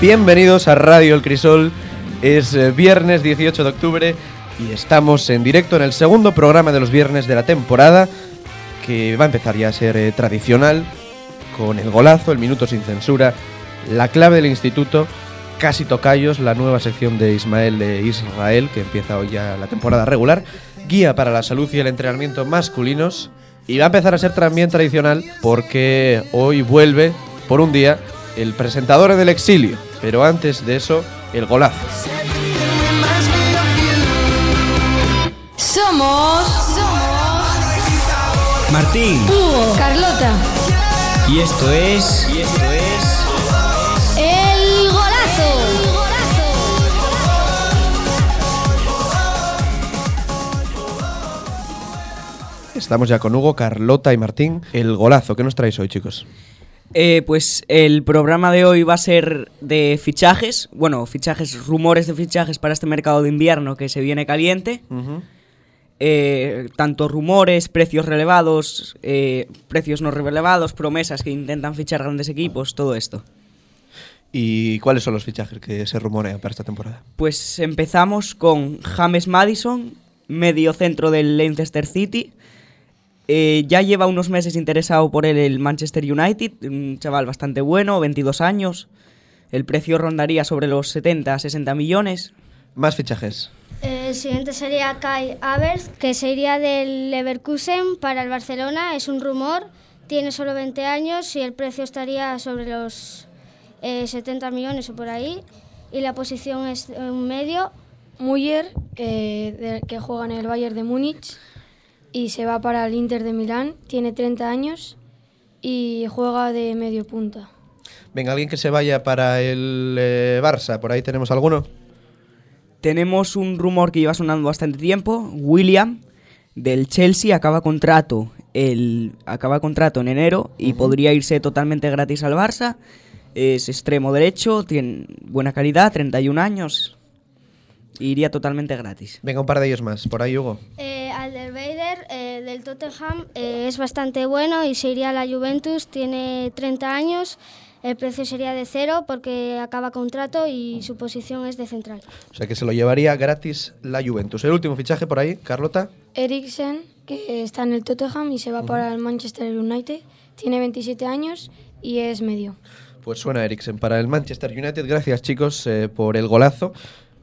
Bienvenidos a Radio El Crisol. Es eh, viernes 18 de octubre y estamos en directo en el segundo programa de los viernes de la temporada que va a empezar ya a ser eh, tradicional con el golazo, el minuto sin censura, la clave del instituto, casi tocayos, la nueva sección de Ismael de Israel que empieza hoy ya la temporada regular, guía para la salud y el entrenamiento masculinos y va a empezar a ser también tradicional porque hoy vuelve por un día el presentador del exilio, pero antes de eso, el golazo. Somos. Martín. Hugo. Carlota. Y esto es. Y esto es. El golazo. Estamos ya con Hugo, Carlota y Martín. El golazo, ¿qué nos traéis hoy, chicos? Eh, pues el programa de hoy va a ser de fichajes, bueno, fichajes, rumores de fichajes para este mercado de invierno que se viene caliente. Eh, tanto rumores, precios relevados, eh, precios no relevados, promesas que intentan fichar grandes equipos, todo esto. ¿Y cuáles son los fichajes que se rumorean para esta temporada? Pues empezamos con James Madison, medio centro del Leicester City. Eh, ya lleva unos meses interesado por él el Manchester United, un chaval bastante bueno, 22 años. El precio rondaría sobre los 70 60 millones. Más fichajes. El siguiente sería Kai Havertz, que se iría del Leverkusen para el Barcelona. Es un rumor, tiene solo 20 años y el precio estaría sobre los eh, 70 millones o por ahí. Y la posición es un medio. Muller, eh, de- que juega en el Bayern de Múnich y se va para el Inter de Milán. Tiene 30 años y juega de medio punta. Venga, alguien que se vaya para el eh, Barça, ¿por ahí tenemos alguno? Tenemos un rumor que lleva sonando bastante tiempo. William del Chelsea acaba contrato el acaba contrato en enero y podría irse totalmente gratis al Barça. Es extremo derecho, tiene buena calidad, 31 años. Iría totalmente gratis. Venga, un par de ellos más. Por ahí, Hugo. Eh, Alderweider eh, del Tottenham eh, es bastante bueno y se iría a la Juventus. Tiene 30 años. El precio sería de cero porque acaba contrato y su posición es de central. O sea que se lo llevaría gratis la Juventus. El último fichaje por ahí, Carlota. Eriksen, que está en el Tottenham y se va para el Manchester United. Tiene 27 años y es medio. Pues suena Eriksen para el Manchester United. Gracias, chicos, eh, por el golazo.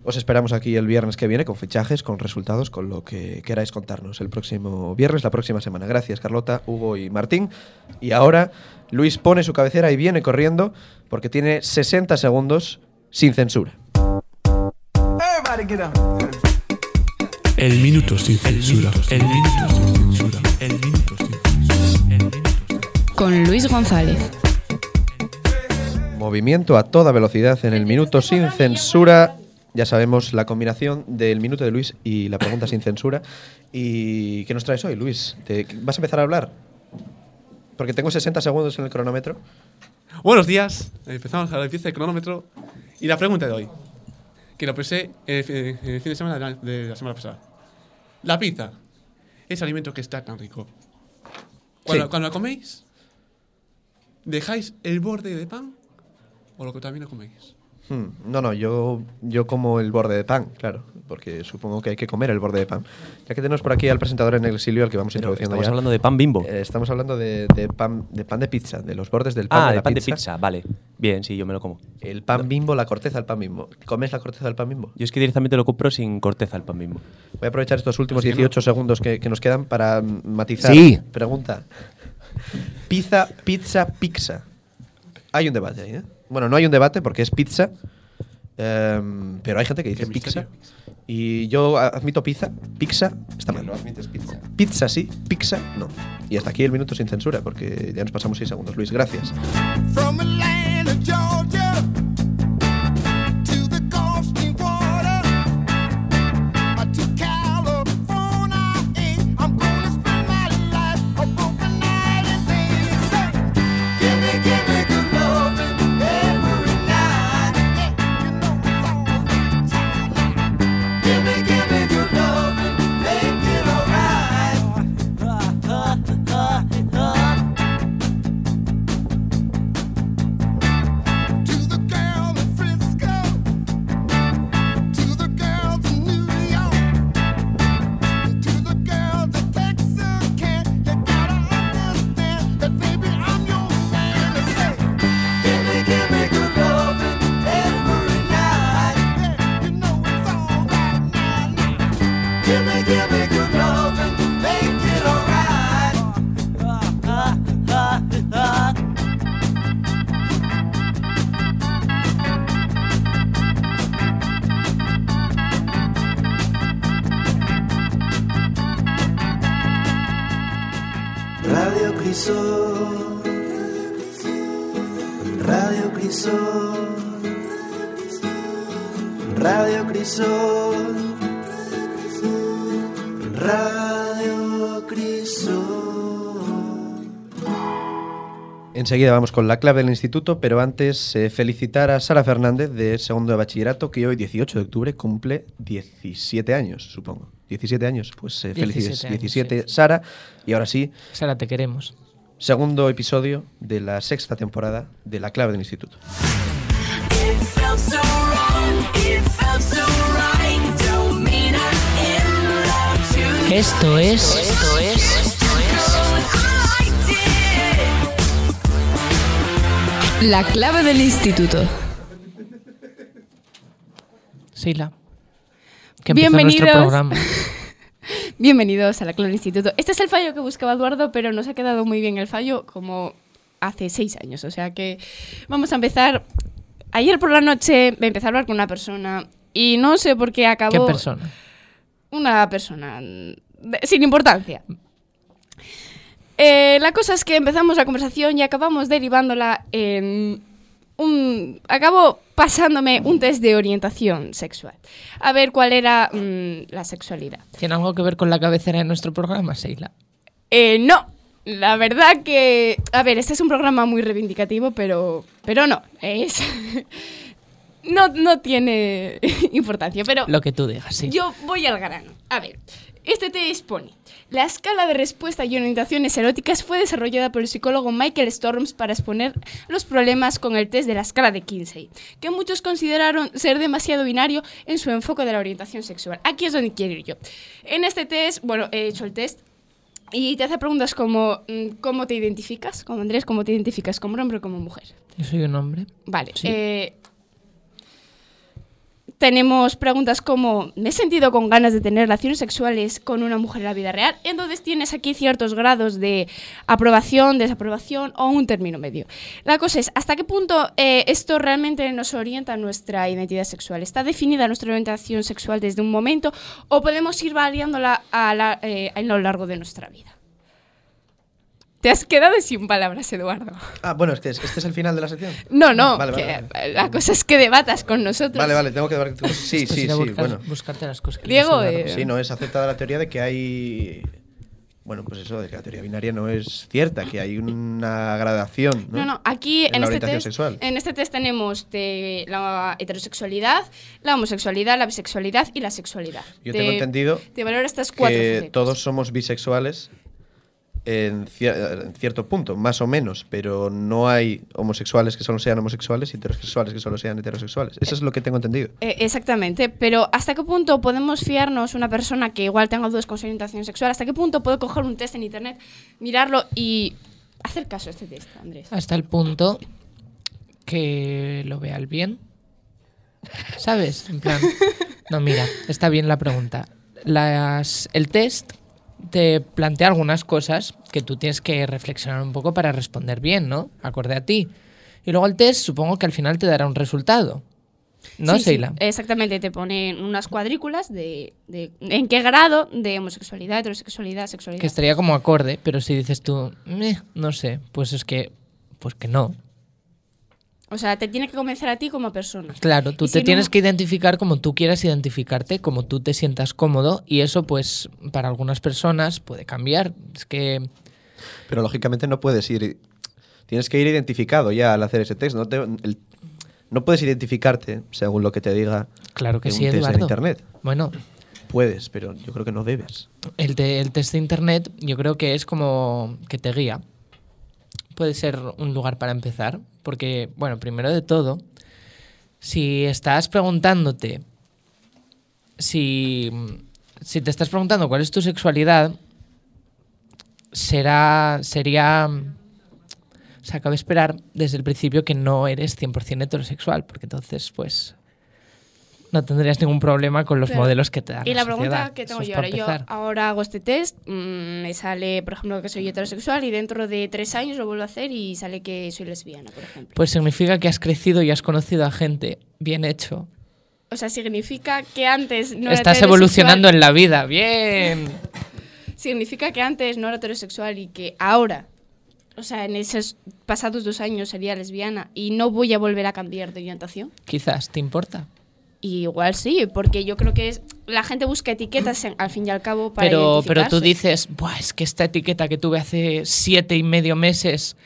Os esperamos aquí el viernes que viene con fichajes, con resultados, con lo que queráis contarnos el próximo viernes, la próxima semana. Gracias, Carlota, Hugo y Martín. Y ahora Luis pone su cabecera y viene corriendo porque tiene 60 segundos sin censura. El minuto sin censura. El minuto sin censura. El minuto sin censura. Con Luis González. Movimiento a toda velocidad en el minuto sin censura. Ya sabemos la combinación del minuto de Luis y la pregunta sin censura. ¿Y qué nos traes hoy, Luis? ¿Te- ¿Vas a empezar a hablar? Porque tengo 60 segundos en el cronómetro. Buenos días. Empezamos a la empieza el cronómetro. Y la pregunta de hoy, que lo pensé el, fi- el fin de semana de la, de la semana pasada. La pizza, ese alimento que está tan rico. Cuando, Sí. cuando la coméis, ¿dejáis el borde de pan o lo que también lo coméis? Hmm, No, no, yo, yo como el borde de pan, claro, porque supongo que hay que comer el borde de pan. Ya que tenemos por aquí al presentador en el exilio, al que vamos Pero introduciendo estamos ya. hablando de pan Bimbo. Eh, estamos hablando de, de pan, de pan de pizza, de los bordes del pan ah, de de la pan pizza. de pizza, vale. Bien, sí, yo me lo como. El pan bimbo, la corteza del pan bimbo. ¿Comes la corteza del pan bimbo? Yo es que directamente lo compro sin corteza el pan Bimbo. Voy a aprovechar estos últimos Es que 18 segundos que, que nos quedan para mm, matizar. Sí. Pregunta. Pizza, pizza, pizza. Hay un debate ahí, ¿eh? Bueno, no hay un debate porque es pizza. em, pero hay gente que dice pizza. Y yo admito pizza. Pizza está mal. No admites pizza. Pizza sí, pizza no. Y hasta aquí el minuto sin censura porque ya nos pasamos 6 segundos. Luis, gracias. From Crisol. Radio Crisol. Radio Crisol. Radio Crisol. Enseguida vamos con la clave del instituto, pero antes eh, felicitar a Sara Fernández de segundo de bachillerato, que hoy, 18 de octubre, cumple 17 años, supongo. 17 años, pues eh, felicidades. 17 años, 17, Sara. Y ahora sí, Sara, te queremos. Segundo episodio de la sexta temporada de la clave del instituto. Esto es. Esto es. La clave del instituto. Que empieza nuestro Bienvenidos. programa. Bienvenidos a la del Instituto. Este es el fallo que buscaba Eduardo, pero nos ha quedado muy bien el fallo como hace seis años. O sea que vamos a empezar. Ayer por la noche me empecé a hablar con una persona y no sé por qué acabó... ¿Qué persona? Una persona de- sin importancia. Eh, la cosa es que empezamos la conversación y acabamos derivándola en un... Acabó pasándome un test de orientación sexual. A ver cuál era mm, la sexualidad. ¿Tiene algo que ver con la cabecera de nuestro programa, Sheila? Eh, no, la verdad que... A ver, este es un programa muy reivindicativo, pero, pero no, es... no, no tiene importancia, pero... Lo que tú digas, sí. Yo voy al grano. A ver, este test pone... La escala de respuesta y orientaciones eróticas fue desarrollada por el psicólogo Michael Storms para exponer los problemas con el test de la escala de Kinsey, que muchos consideraron ser demasiado binario en su enfoque de la orientación sexual. Aquí es donde quiero ir yo. En este test, bueno, he hecho el test y te hace preguntas como mm, ¿cómo te identificas? Como Andrés, ¿cómo te identificas? ¿Como hombre o como mujer? Yo soy un hombre. Vale. Sí. eh, tenemos preguntas como ¿me he sentido con ganas de tener relaciones sexuales con una mujer en la vida real? Entonces tienes aquí ciertos grados de aprobación, desaprobación o un término medio. La cosa es, ¿hasta qué punto eh, esto realmente nos orienta a nuestra identidad sexual? ¿Está definida nuestra orientación sexual desde un momento o podemos ir variándola a, eh, a lo largo de nuestra vida? Te has quedado sin palabras, Eduardo. Ah, bueno, este es, este es el final de la sección. No, no, Vale, vale, que vale. la cosa es que debatas con nosotros. Vale, vale, tengo que. Sí, Esto sí, sí, buscar- bueno. buscarte las cosas que Diego, eh, Sí, no es aceptada la teoría de que hay. Bueno, pues eso, de que la teoría binaria no es cierta, que hay una gradación. No, No, no, aquí En este test, sexual. en este test tenemos de la heterosexualidad, la homosexualidad, la bisexualidad y la sexualidad. Yo Te- tengo entendido Te valora estas cuatro que todos somos bisexuales en, cier- en cierto punto, más o menos, pero no hay homosexuales que solo sean homosexuales y heterosexuales que solo sean heterosexuales. Eso es lo que tengo entendido. Eh, exactamente, pero ¿hasta qué punto podemos fiarnos una persona que igual tenga dudas con su orientación sexual? ¿Hasta qué punto puedo coger un test en internet, mirarlo y hacer caso a este test, Andrés? Hasta el punto que lo vea el bien. ¿Sabes? En plan. No, mira, está bien la pregunta. Las, el test te plantea algunas cosas que tú tienes que reflexionar un poco para responder bien, ¿no? Acorde a ti. Y luego el test supongo que al final te dará un resultado. ¿No, Sí, exactamente, te ponen unas cuadrículas de, de en qué grado de homosexualidad, heterosexualidad, sexualidad. Que estaría como acorde, pero si dices tú, "Meh, no sé, pues es que, pues que no. O sea, te tiene que convencer a ti como persona. Claro, tú Y te si tienes no- que identificar como tú quieras identificarte, como tú te sientas cómodo y eso pues para algunas personas puede cambiar. Es que Pero lógicamente no puedes ir. Tienes que ir identificado ya al hacer ese test. No, te- el- no puedes identificarte según lo que te diga Claro que en sí, un test en internet. Bueno. Puedes, pero yo creo que no debes. el, te- el test de internet yo creo que es como que te guía. Puede ser un lugar para empezar, porque, bueno, primero de todo, si estás preguntándote, si, si te estás preguntando cuál es tu sexualidad, será, sería, o sea, cabe esperar desde el principio que no eres 100% heterosexual, porque entonces, pues, no tendrías ningún problema con los Pero- modelos que te dan Y la pregunta que tengo yo ahora, yo empezar. ahora hago este test, mm, me sale, por ejemplo, que soy heterosexual y dentro de tres años lo vuelvo a hacer y sale que soy lesbiana, por ejemplo. Pues significa que has crecido y has conocido a gente bien hecho. O sea, significa que antes no era Estás evolucionando en la vida. Bien. Significa que antes no era heterosexual y que ahora, o sea, en esos pasados dos años sería lesbiana y no voy a volver a cambiar de orientación. Quizás, ¿te importa? Y igual sí, porque yo creo que es la gente busca etiquetas en- al fin y al cabo para Pero, pero tú dices, Buah, es que esta etiqueta que tuve hace siete y medio meses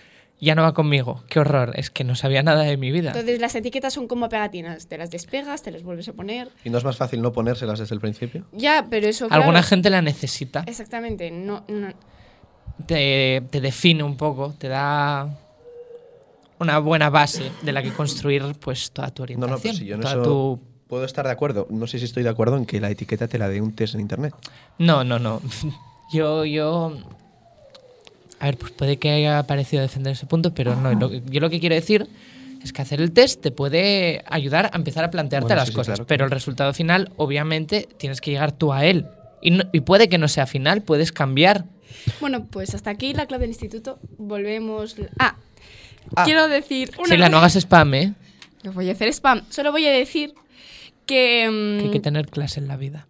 ya no va conmigo. Qué horror. Es que no sabía nada de mi vida. Entonces las etiquetas son como pegatinas, te las despegas, te las vuelves a poner. ¿Y no es más fácil no ponérselas desde el principio? Ya, pero eso Alguna gente la necesita. Exactamente, no, no Te, te define un poco, te da una buena base de la que construir pues toda tu No, orientación. no, pues si yo en toda eso tu- puedo estar de acuerdo. No sé si estoy de acuerdo en que la etiqueta te la dé un test en internet. No, no, no. Yo, yo. A ver, pues puede que haya parecido defender ese punto, pero no. Lo que- yo lo que quiero decir es que hacer el test te puede ayudar a empezar a plantearte Bueno, las sí, sí, cosas, claro, pero el resultado final, obviamente, tienes que llegar tú a él. Y, no- y puede que no sea final, puedes cambiar. Bueno, pues hasta aquí la clave del instituto. Volvemos. Ah, Ah. quiero decir. Una Si la no hagas spam, ¿eh? No voy a hacer spam. Solo voy a decir que. mm, Que hay que tener clase en la vida.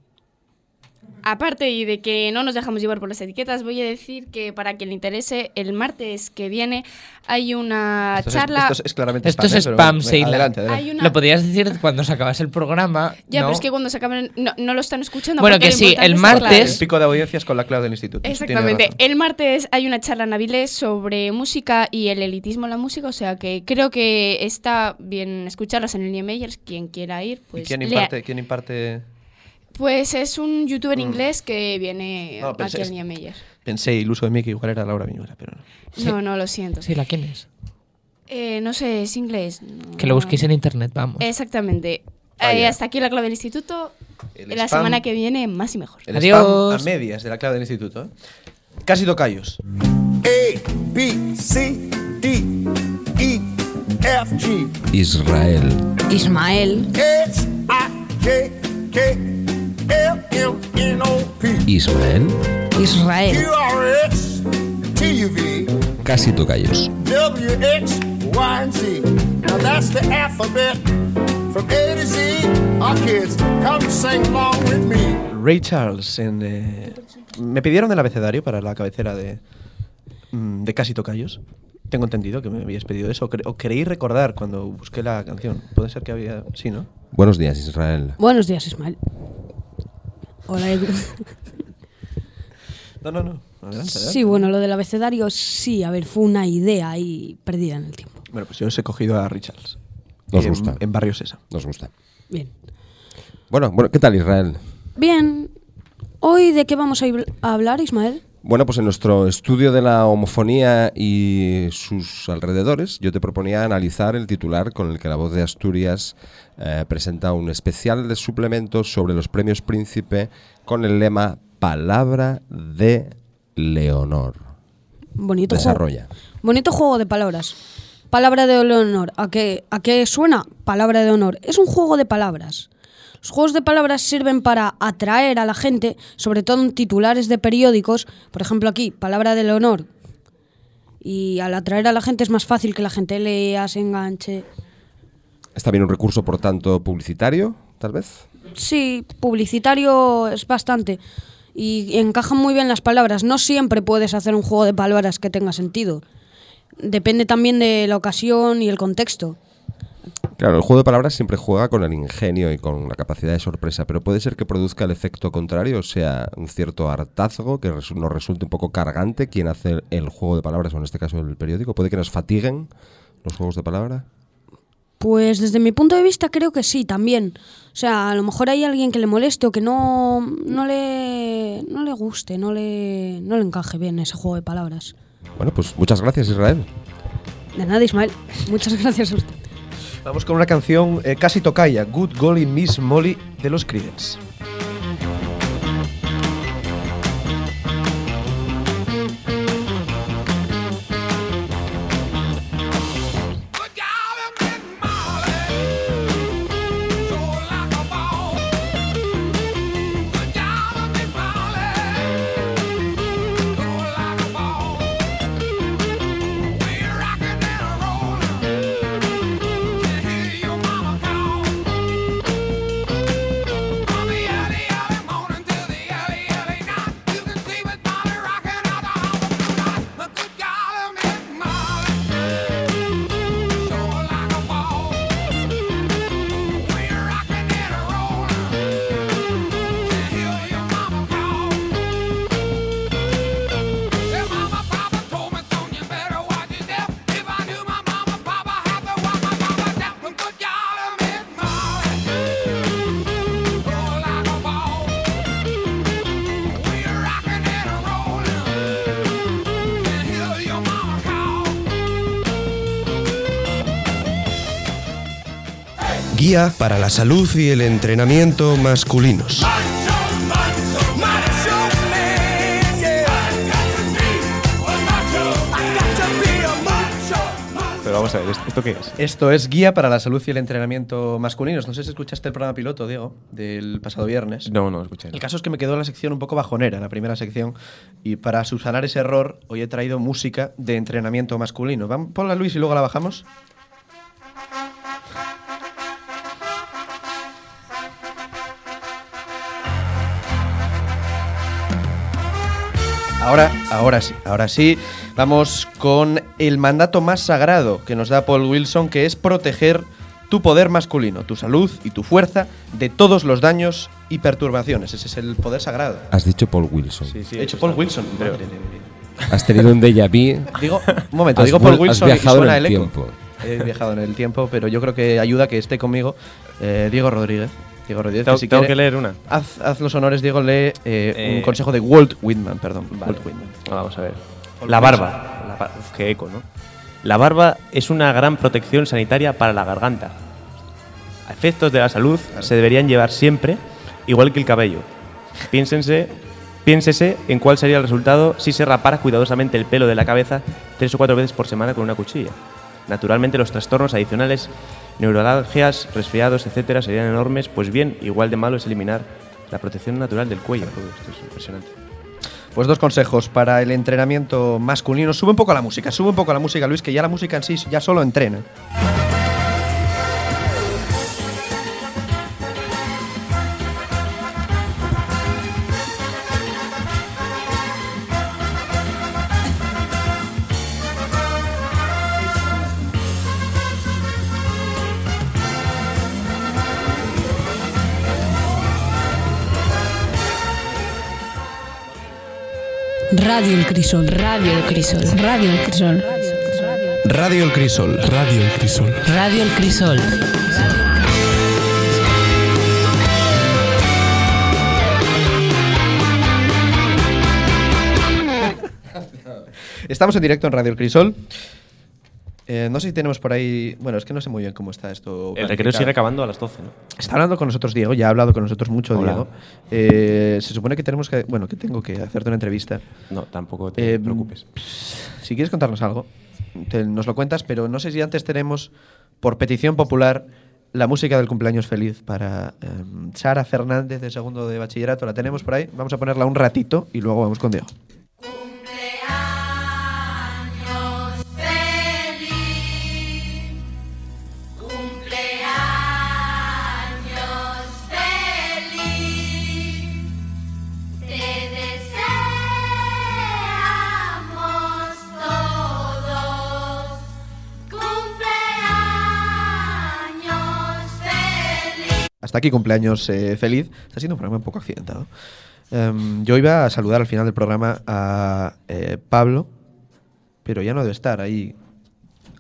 Aparte y de que no nos dejamos llevar por las etiquetas, voy a decir que para quien le interese, el martes que viene hay una Esto es- charla. esto es- claramente Esto spam, es ¿eh? Pero spam, bueno, Seila. adelante, adelante. Hay una- Lo podrías decir cuando se acabase el programa. Ya, ¿no? pero es que cuando se acaben. No, no lo están escuchando. Bueno, porque que sí, el es martes-. El pico de audiencias con la clave del instituto. Exactamente. El martes hay una charla en Avilés sobre música y el elitismo en la música, o sea que creo que está bien escucharlas en el Niemeyer, quien quiera ir, ¿Y pues quién lea- imparte, quién imparte? Pues es un youtuber Mm. inglés que viene No, pensé- aquí al Niemeyer. Pensé iluso de mí que igual era Laura Viñuela, pero no. No, no, lo siento. Sí, ¿la quién es? Eh, no sé, es inglés. no- Que lo busquéis en internet, vamos. Exactamente. Ah, Eh, hasta aquí la clave del instituto. El la spam- semana que viene, más y mejor. El Adiós. spam a medias de la clave del instituto. ¿eh? Casi tocayos. A, B, C, D, E, F, G, Israel. Ismael. H, I, J, K, Ismael. Israel. Casi tocayos. W, X, Y, and Z. Now that's the alphabet from A to Z. Our kids, come sing along with me. Ray Charles en, eh, me pidieron el abecedario para la cabecera de, mm, de Casi Tocayos. Tengo entendido que me habías pedido eso. O creí recordar cuando busqué la canción. Puede ser que había. Sí, ¿no? Buenos días, Israel. Buenos días, Ismael. Hola, Edu. No, no, no. Adelante, adelante. Sí, bueno, lo del abecedario, sí, a ver, fue una idea ahí perdida en el tiempo. Bueno, pues yo os he cogido a Ray Charles. Nos en, gusta. En Barrio Sesa. Nos gusta. Bien. Bueno, bueno, ¿qué tal, Israel? Bien, ¿hoy de qué vamos a a hablar, Ismael? Bueno, pues en nuestro estudio de la homofonía y sus alrededores, yo te proponía analizar el titular con el que la voz de Asturias eh, presenta un especial de suplementos sobre los premios Príncipe con el lema Palabra de Leonor. Bonito Desarrolla. juego. Bonito juego de palabras. Palabra de honor. ¿A qué, ¿A qué suena? Palabra de honor. Es un juego de palabras. Los juegos de palabras sirven para atraer a la gente, sobre todo en titulares de periódicos. Por ejemplo, aquí, palabra del honor. Y al atraer a la gente es más fácil que la gente lea, se enganche. Está bien un recurso, por tanto, publicitario, tal vez. Sí, publicitario es bastante. Y encajan muy bien las palabras. No siempre puedes hacer un juego de palabras que tenga sentido. Depende también de la ocasión y el contexto. Claro, el juego de palabras siempre juega con el ingenio y con la capacidad de sorpresa, pero puede ser que produzca el efecto contrario, o sea, un cierto hartazgo que resu- nos resulte un poco cargante quien hace el juego de palabras, o en este caso el periódico. Puede que nos fatiguen los juegos de palabra. Pues desde mi punto de vista creo que sí, también. O sea, a lo mejor hay alguien que le moleste o que no, no, le, no le guste, no le, no le encaje bien ese juego de palabras. Bueno, pues muchas gracias, Israel. De nada, Ismael. Muchas gracias a usted. Vamos con una canción eh, casi tocaya, Good Golly Miss Molly de los Creedence. Guía para la salud y el entrenamiento masculinos. Pero vamos a ver, ¿esto- ¿esto qué es? Esto es Guía para la Salud y el Entrenamiento Masculinos. No sé si escuchaste el programa piloto, Diego, del pasado viernes. No, no escuché. El caso es que me quedó la sección un poco bajonera, la primera sección, y para subsanar ese error, hoy he traído música de entrenamiento masculino. Vamos, ponla Luis y luego la bajamos. Ahora, ahora sí, ahora sí, vamos con el mandato más sagrado que nos da Paul Wilson, que es proteger tu poder masculino, tu salud y tu fuerza de todos los daños y perturbaciones. Ese es el poder sagrado. Has dicho Paul Wilson. He dicho Paul Wilson. Has tenido un déjà vu. Digo, un momento, Has digo Paul has Wilson y viajado suena en el el eco. tiempo. He viajado en el tiempo, pero yo creo que ayuda que esté conmigo eh, Diego Rodríguez. Diego Rodríguez, Tengo- que si tengo quiere- que leer una. Haz, haz los honores, Diego, lee eh, Eh, un consejo de Walt Whitman, perdón. Vale. Walt Whitman. Vamos a ver. La barba. La qué eco, ¿no? La barba es una gran protección sanitaria para la garganta. A efectos de la salud se deberían llevar siempre, igual que el cabello. Piénsense, piénsese en cuál sería el resultado si se rapara cuidadosamente el pelo de la cabeza tres o cuatro veces por semana con una cuchilla. Naturalmente los trastornos adicionales, neuralgias, resfriados, etcétera, serían enormes, pues bien, igual de malo es eliminar la protección natural del cuello. Esto es impresionante. Pues dos consejos para el entrenamiento masculino. Sube un poco la música, sube un poco la música, Luis, que ya la música en sí ya solo entrena. Radio El Crisol. Radio El Crisol. Radio El Crisol. Radio El Crisol. Radio El Crisol. Radio El Crisol. Estamos en directo en Radio El Crisol. Eh, no sé si tenemos por ahí. Bueno, es que no sé muy bien cómo está esto. El recreo sigue acabando a las 12, ¿no? Está hablando con nosotros Diego, ya ha hablado con nosotros mucho Hola. Diego. Eh, se supone que tenemos que. Bueno, que tengo que hacerte una entrevista. No, tampoco te Eh, preocupes. Si quieres contarnos algo, te- nos lo cuentas, pero no sé si antes tenemos, por petición popular, la música del cumpleaños feliz para em, Sara Fernández de segundo de bachillerato. ¿La tenemos por ahí? Vamos a ponerla un ratito y luego vamos con Diego. Hasta aquí cumpleaños eh, feliz. Está siendo un programa un poco accidentado. Em, yo iba a saludar al final del programa a eh, Pablo, pero ya no debe estar ahí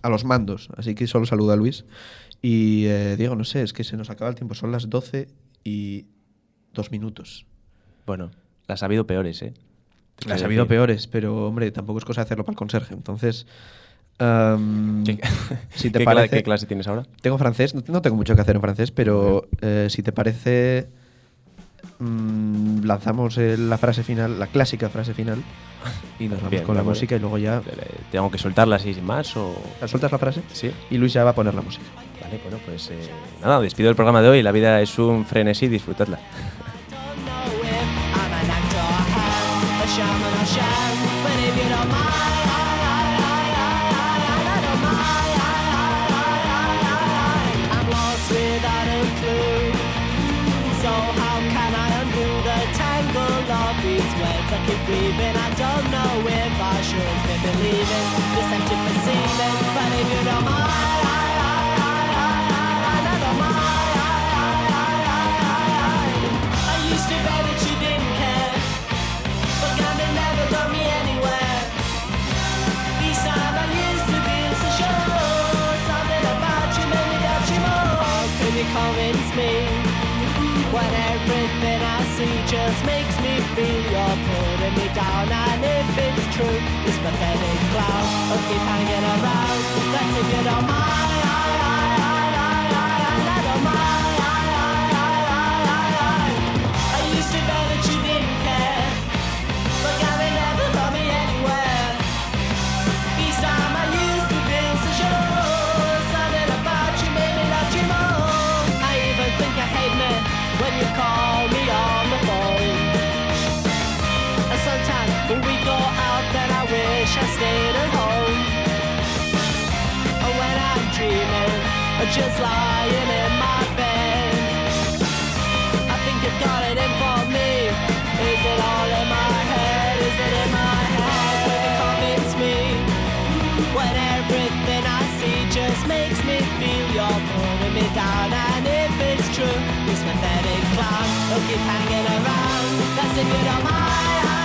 a los mandos, así que solo saludo a Luis. Y eh, Diego, no sé, es que se nos acaba el tiempo, son las 12 y dos minutos. Bueno, las ha habido peores, ¿eh? Las ha habido peores, pero hombre, tampoco es cosa de hacerlo para el conserje. Entonces, em, ¿Qué- si te qué parece, qué clase tienes ahora? Tengo francés, no, no tengo mucho que hacer en francés, pero eh, si te parece, mm, lanzamos eh, la frase final, la clásica frase final, y nos vamos Bien, con la música y luego ya. ¿Tengo que soltarla así sin más o...? ¿Sueltas la frase? Sí. Y Luis ya va a poner la música. Vale, bueno, pues eh, nada, despido el programa de hoy. La vida es un frenesí, disfrutadla. Don't know if I should be believing empty perceiving. But if you don't mind, When everything I see just makes me feel You're putting me down. And if it's true This pathetic clown Will keep hanging around That's if you don't mind wish I stayed at home when I'm dreaming just lying in my bed I think you've got it in for me Is it all in my head? Is it in my head? Will you convince me? When everything I see just makes me feel you're pulling me down And if it's true, this pathetic clown will keep hanging around That's if you don't mind